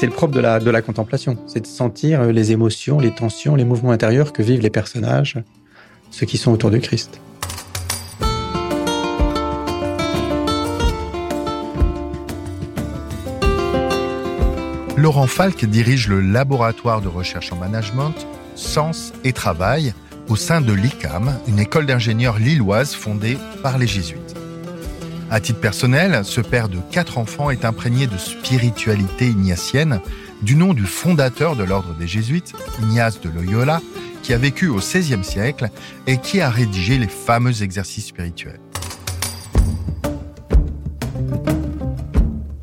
C'est le propre de la, de la contemplation, c'est de sentir les émotions, les tensions, les mouvements intérieurs que vivent les personnages, ceux qui sont autour de Christ. Laurent Falk dirige le laboratoire de recherche en management, sens et travail au sein de l'ICAM, une école d'ingénieurs lilloise fondée par les jésuites. À titre personnel, ce père de quatre enfants est imprégné de spiritualité ignatienne du nom du fondateur de l'ordre des jésuites, Ignace de Loyola, qui a vécu au XVIe siècle et qui a rédigé les fameux exercices spirituels.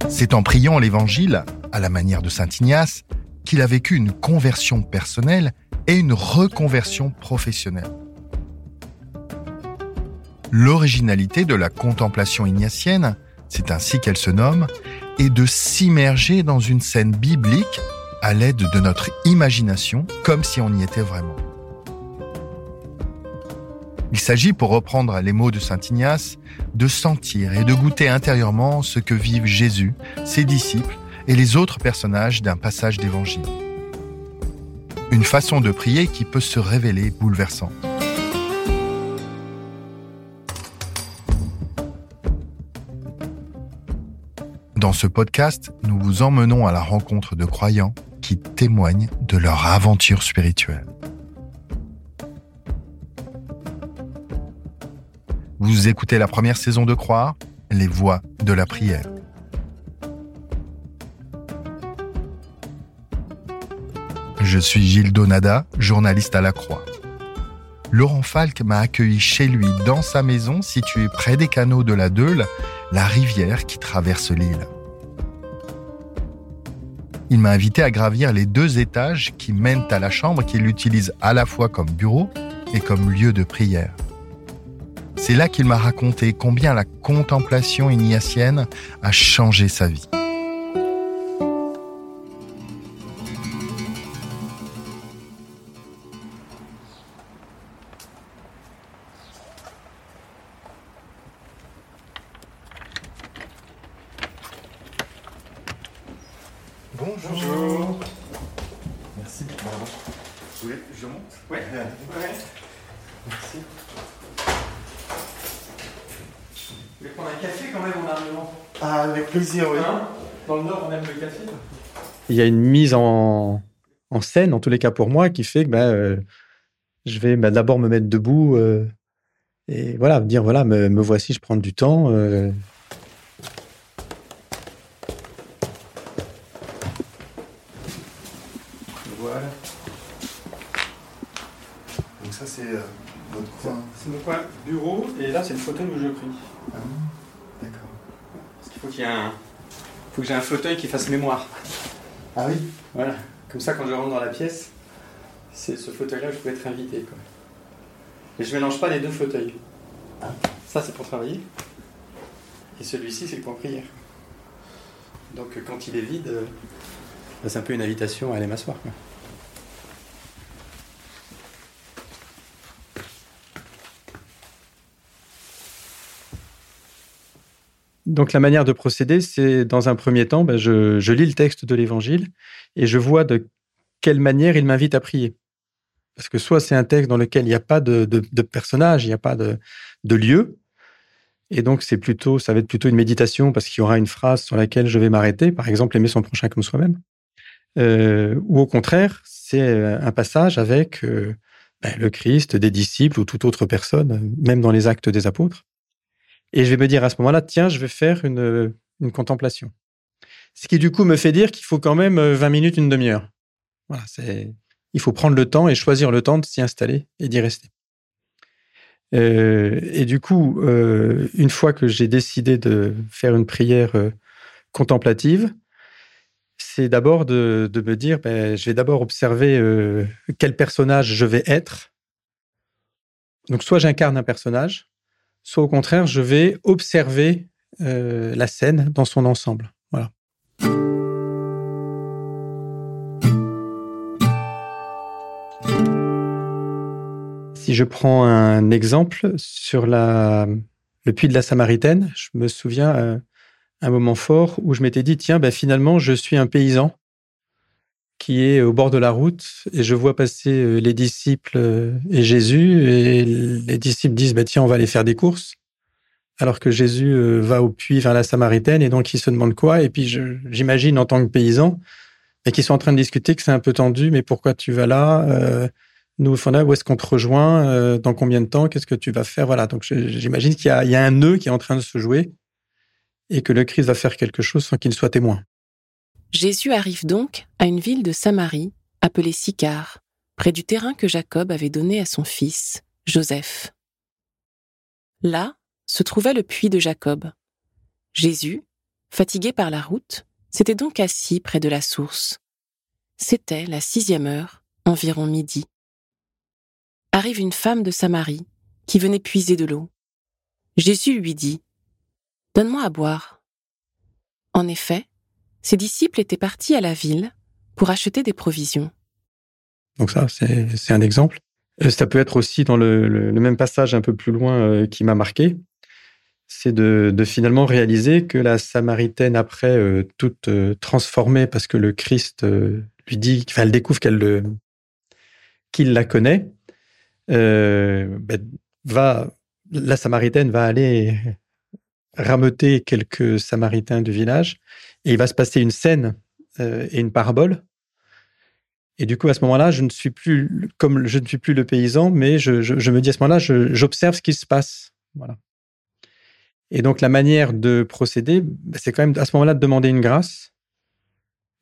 C'est en priant l'Évangile, à la manière de Saint Ignace, qu'il a vécu une conversion personnelle et une reconversion professionnelle l'originalité de la contemplation ignatienne, c'est ainsi qu'elle se nomme, est de s'immerger dans une scène biblique à l'aide de notre imagination, comme si on y était vraiment. Il s'agit, pour reprendre les mots de Saint Ignace, de sentir et de goûter intérieurement ce que vivent Jésus, ses disciples et les autres personnages d'un passage d'évangile. Une façon de prier qui peut se révéler bouleversante. Dans ce podcast, nous vous emmenons à la rencontre de croyants qui témoignent de leur aventure spirituelle. Vous écoutez la première saison de Croire, les voix de la prière. Je suis Gilles Donada, journaliste à la Croix. Laurent Falk m'a accueilli chez lui dans sa maison située près des canaux de la Deule, la rivière qui traverse l'île il m'a invité à gravir les deux étages qui mènent à la chambre qu'il utilise à la fois comme bureau et comme lieu de prière. C'est là qu'il m'a raconté combien la contemplation ignatienne a changé sa vie. Ah, avec plaisir, oui. Hein Dans le Nord, on aime le café. Il y a une mise en, en scène, en tous les cas pour moi, qui fait que ben, euh, je vais ben, d'abord me mettre debout euh, et voilà, me dire voilà, me, me voici, je prends du temps. euh, Voilà. Donc ça, c'est votre coin. C'est mon coin bureau et là, c'est le fauteuil où je prie. Ah. Qu'il faut qu'il y ait un. faut que j'ai un fauteuil qui fasse mémoire. Ah oui? Voilà. Comme ça, quand je rentre dans la pièce, c'est ce fauteuil-là que je peux être invité. Quoi. Et je mélange pas les deux fauteuils. Ah. Ça, c'est pour travailler. Et celui-ci, c'est pour prière. Donc, quand il est vide, euh, bah, c'est un peu une invitation à aller m'asseoir. quoi. Donc la manière de procéder, c'est dans un premier temps, ben, je, lis le texte de l'Évangile et je vois de quelle manière il m'invite à prier. Parce que soit c'est un texte dans lequel il n'y a pas de, personnage, il n'y a pas de, de lieu, et donc c'est plutôt, ça va être plutôt une méditation parce qu'il y aura une phrase sur laquelle je vais m'arrêter, par exemple aimer son prochain comme soi-même. Euh, ou au contraire, c'est euh, un passage avec euh, ben, le Christ, des disciples ou toute autre personne, même dans les actes des apôtres. Et je vais me dire à ce moment-là, tiens, je vais faire une, une contemplation. Ce qui du coup me fait dire qu'il faut quand même euh, 20 minutes, une demi-heure. Voilà, c'est, Il faut prendre le temps et choisir le temps de s'y installer et d'y rester. Euh, et du coup, euh, une fois que j'ai décidé de faire une prière euh, contemplative, c'est d'abord de, de, me dire, ben, je vais d'abord observer quel personnage je vais être. Donc, soit j'incarne un personnage, soit au contraire, je vais observer la scène dans son ensemble. Voilà. Si je prends un exemple sur le puits de la Samaritaine, je me souviens euh, un moment fort où je m'étais dit, tiens, ben finalement, je suis un paysan qui est au bord de la route et je vois passer euh, les disciples euh, et Jésus et les disciples disent, ben tiens, on va aller faire des courses. Alors que Jésus va au puits vers la Samaritaine et donc il se demande quoi. Et puis j'imagine en tant que paysan, et qu'ils sont en train de discuter que c'est un peu tendu, mais pourquoi tu vas là nous, Fonda, où est-ce qu'on te rejoint euh, Dans combien de temps Qu'est-ce que tu vas faire Voilà. Donc, j'imagine qu'il y, a un nœud qui est en train de se jouer et que le Christ va faire quelque chose sans qu'il soit témoin. Jésus arrive donc à une ville de Samarie appelée Sicar, près du terrain que Jacob avait donné à son fils, Joseph. Là se trouvait le puits de Jacob. Jésus, fatigué par la route, s'était donc assis près de la source. C'était la sixième heure, environ midi arrive une femme de Samarie qui venait puiser de l'eau. Jésus lui dit, Donne-moi à boire. En effet, ses disciples étaient partis à la ville pour acheter des provisions. Donc ça, c'est un exemple. Euh, ça peut être aussi dans le, même passage un peu plus loin euh, qui m'a marqué, c'est de, finalement réaliser que la Samaritaine, après, euh, toute transformée, parce que le Christ lui dit, enfin, elle découvre qu'elle qu'il la connaît, ben, va, la Samaritaine va aller rameuter quelques Samaritains du village et il va se passer une scène euh, et une parabole. Et du coup, à ce moment-là, je ne suis plus comme je ne suis plus le paysan, mais je, me dis à ce moment-là, j'observe ce qui se passe. Voilà. Et donc, la manière de procéder, ben, c'est quand même à ce moment-là de demander une grâce.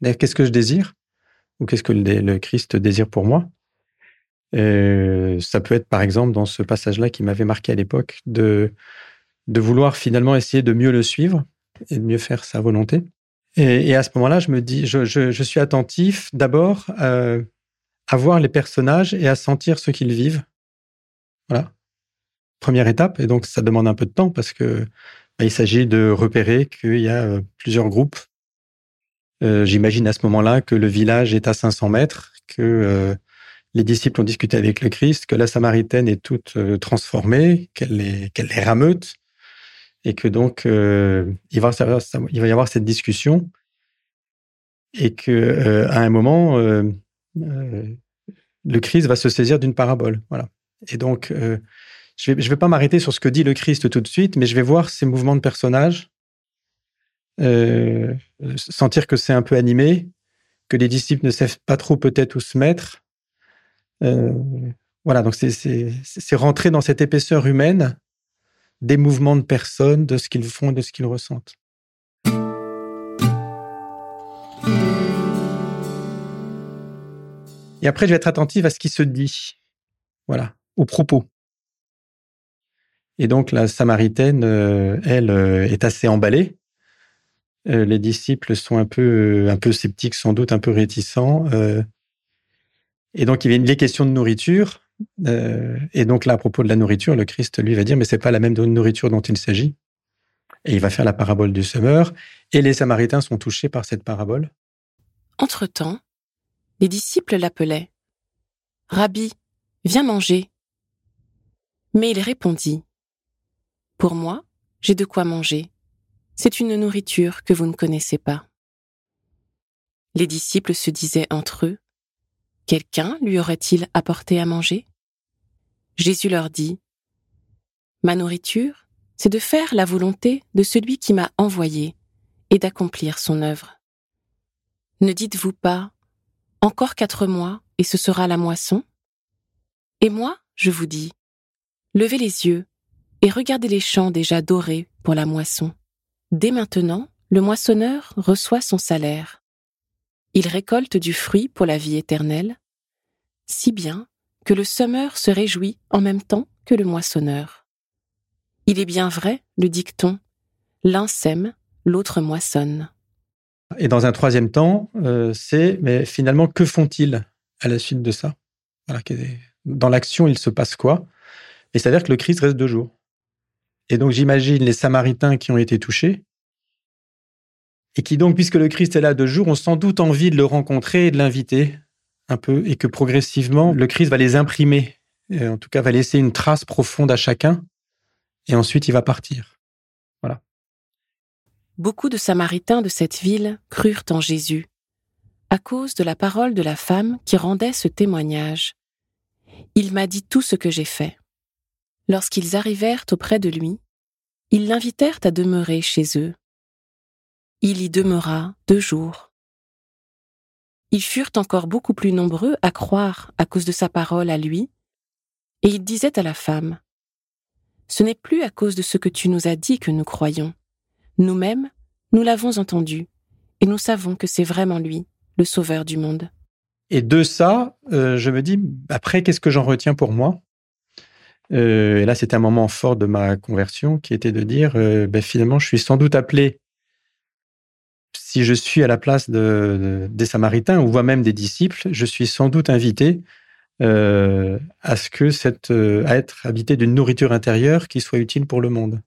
Qu'est-ce que je désire? Ou qu'est-ce que le Christ désire pour moi? Euh, ça peut être, par exemple, dans ce passage-là qui m'avait marqué à l'époque, de, de vouloir finalement essayer de mieux le suivre et de mieux faire sa volonté. Et, à ce moment-là, je me dis, je, suis attentif d'abord euh, à voir les personnages et à sentir ce qu'ils vivent. Voilà. Première étape. Et donc, ça demande un peu de temps parce que bah, il s'agit de repérer qu'il y a euh, plusieurs groupes. J'imagine à ce moment-là que le village est à 500 mètres, que les disciples ont discuté avec le Christ, que la Samaritaine est toute euh, transformée, qu'elle est, qu'elle est rameute, et que donc euh, il, va, y avoir cette discussion, et que euh, à un moment, le Christ va se saisir d'une parabole. Voilà. Et donc, je ne vais, je vais pas m'arrêter sur ce que dit le Christ tout de suite, mais je vais voir ces mouvements de personnages, sentir que c'est un peu animé, que les disciples ne savent pas trop peut-être où se mettre, euh, voilà, donc c'est rentrer dans cette épaisseur humaine des mouvements de personnes, de ce qu'ils font, de ce qu'ils ressentent. Et après, je vais être attentif à ce qui se dit. Voilà, aux propos. Et donc, la Samaritaine, euh, elle, euh, est assez emballée. les disciples sont un peu, un peu sceptiques, sans doute un peu réticents. Et donc, il y a question de nourriture. Euh, et donc là, à propos de la nourriture, le Christ, lui, va dire, mais c'est pas la même nourriture dont il s'agit. Et il va faire la parabole du semeur. Et les Samaritains sont touchés par cette parabole. Entre-temps, les disciples l'appelaient. Rabbi, viens manger. Mais il répondit. Pour moi, j'ai de quoi manger. C'est une nourriture que vous ne connaissez pas. Les disciples se disaient entre eux, Quelqu'un lui aurait-il apporté à manger? Jésus leur dit, Ma nourriture, c'est de faire la volonté de celui qui m'a envoyé et d'accomplir son œuvre. Ne dites-vous pas, encore quatre mois et ce sera la moisson? Et moi, je vous dis, levez les yeux et regardez les champs déjà dorés pour la moisson. Dès maintenant, le moissonneur reçoit son salaire. Il récolte du fruit pour la vie éternelle, si bien que le semeur se réjouit en même temps que le moissonneur. Il est bien vrai, le dicton, l'un sème, l'autre moissonne. Et dans un troisième temps, euh, c'est, mais finalement, que font-ils à la suite de ça? Dans l'action, il se passe quoi? Et c'est-à-dire que le Christ reste deux jours. Et donc, j'imagine les Samaritains qui ont été touchés, et qui donc, puisque le Christ est là deux jours, ont sans doute envie de le rencontrer et de l'inviter peu, et que progressivement, le Christ va les imprimer, en tout cas va laisser une trace profonde à chacun, et ensuite il va partir. Voilà. Beaucoup de Samaritains de cette ville crurent en Jésus, à cause de la parole de la femme qui rendait ce témoignage. Il m'a dit tout ce que j'ai fait. Lorsqu'ils arrivèrent auprès de lui, ils l'invitèrent à demeurer chez eux. Il y demeura deux jours. Ils furent encore beaucoup plus nombreux à croire à cause de sa parole à lui, et il disait à la femme, Ce n'est plus à cause de ce que tu nous as dit que nous croyons. Nous-mêmes, nous l'avons entendu, et nous savons que c'est vraiment lui, le Sauveur du monde. Et de ça, euh, je me dis, après, qu'est-ce que j'en retiens pour moi? Euh, Et là, c'était un moment fort de ma conversion qui était de dire, euh, ben, finalement, je suis sans doute appelé si je suis à la place des Samaritains ou voire même des disciples, je suis sans doute invité euh, à ce que cette, euh, être habité d'une nourriture intérieure qui soit utile pour le monde.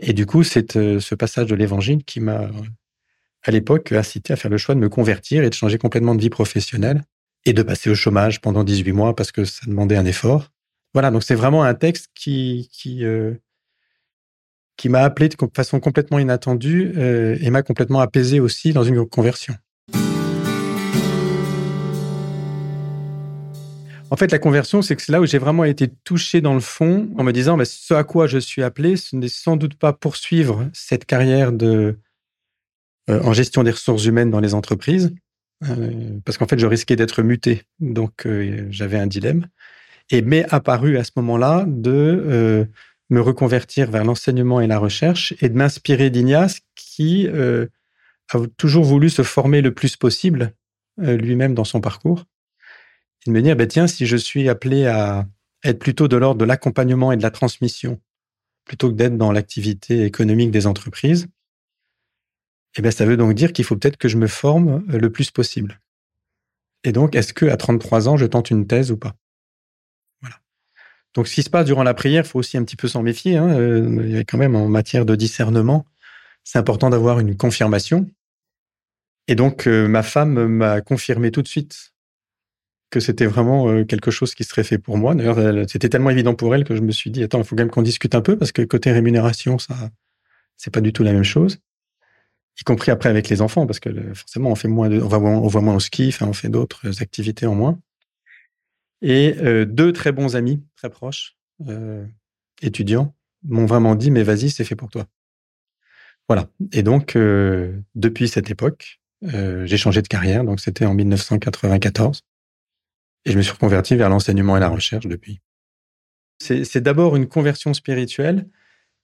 Et du coup, c'est euh, ce passage de l'Évangile qui m'a, à l'époque, incité à faire le choix de me convertir et de changer complètement de vie professionnelle et de passer au chômage pendant 18 mois parce que ça demandait un effort. Voilà, donc c'est vraiment un texte qui, qui, qui m'a appelé de façon complètement inattendue euh, et m'a complètement apaisé aussi dans une conversion. En fait, la conversion, c'est que c'est là où j'ai vraiment été touché dans le fond en me disant, bah, ce à quoi je suis appelé, ce n'est sans doute pas poursuivre cette carrière de, euh, en gestion des ressources humaines dans les entreprises, euh, parce qu'en fait, je risquais d'être muté. Donc, j'avais un dilemme. Et m'est apparu à ce moment-là de me reconvertir vers l'enseignement et la recherche et de m'inspirer d'Ignace qui euh, a toujours voulu se former le plus possible euh, lui-même dans son parcours. Et de me dire, bah, tiens, si je suis appelé à être plutôt de l'ordre de l'accompagnement et de la transmission, plutôt que d'être dans l'activité économique des entreprises, eh bien, ça veut donc dire qu'il faut peut-être que je me forme euh, le plus possible. Et donc, est-ce que à 33 ans, je tente une thèse ou pas? Donc, ce qui se passe durant la prière, il faut aussi un petit peu s'en méfier. Hein. Euh, il y a quand même en matière de discernement, c'est important d'avoir une confirmation. Et donc, euh, ma femme m'a confirmé tout de suite que c'était vraiment euh, quelque chose qui serait fait pour moi. D'ailleurs, c'était tellement évident pour elle que je me suis dit, attends, il faut quand même qu'on discute un peu parce que côté rémunération, ça, c'est pas du tout la même chose. Y compris après avec les enfants, parce que forcément, on fait moins on voit moins au ski, enfin, on fait d'autres activités en moins. Et euh, deux très bons amis, très proches, euh, étudiants, m'ont vraiment dit, mais vas-y, c'est fait pour toi. Voilà. Et donc, euh, depuis cette époque, j'ai changé de carrière. Donc, c'était en 1994. Et je me suis reconverti vers l'enseignement et la recherche depuis. C'est d'abord une conversion spirituelle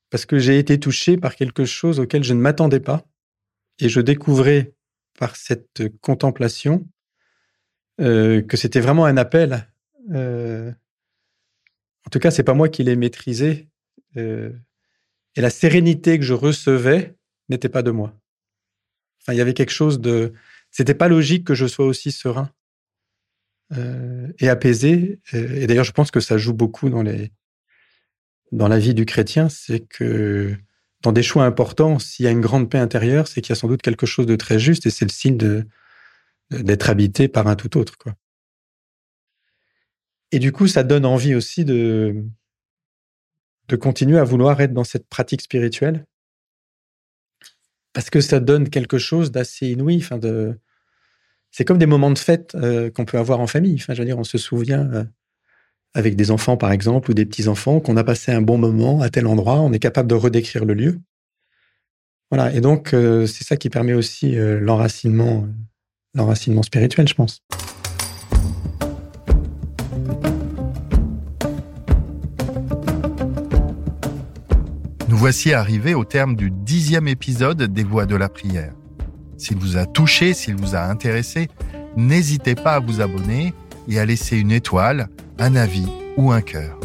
parce que j'ai été touché par quelque chose auquel je ne m'attendais pas. Et je découvrais par cette contemplation que c'était vraiment un appel euh, en tout cas, c'est pas moi qui l'ai maîtrisé. Euh, et la sérénité que je recevais n'était pas de moi. Enfin, il y avait quelque chose de. C'était pas logique que je sois aussi serein euh, et apaisé. Et d'ailleurs, je pense que ça joue beaucoup dans les dans la vie du chrétien, c'est que dans des choix importants, s'il y a une grande paix intérieure, c'est qu'il y a sans doute quelque chose de très juste et c'est le signe d'être habité par un tout autre, quoi. Et du coup, ça donne envie aussi de, de continuer à vouloir être dans cette pratique spirituelle? Parce que ça donne quelque chose d'assez inouï. Enfin. C'est comme des moments de fête euh, qu'on peut avoir en famille. Enfin, je dire, on se souvient euh, avec des enfants, par exemple, ou des petits-enfants, qu'on a passé un bon moment à tel endroit. On est capable de redécrire le lieu. Voilà. Et donc, euh, c'est ça qui permet aussi l'enracinement, l'enracinement spirituel, je pense. Voici arrivés au terme du dixième épisode des Voix de la prière. S'il vous a touché, s'il vous a intéressé, n'hésitez pas à vous abonner et à laisser une étoile, un avis ou un cœur.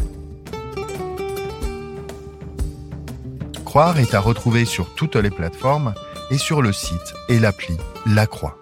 Croire est à retrouver sur toutes les plateformes et sur le site et l'appli La Croix.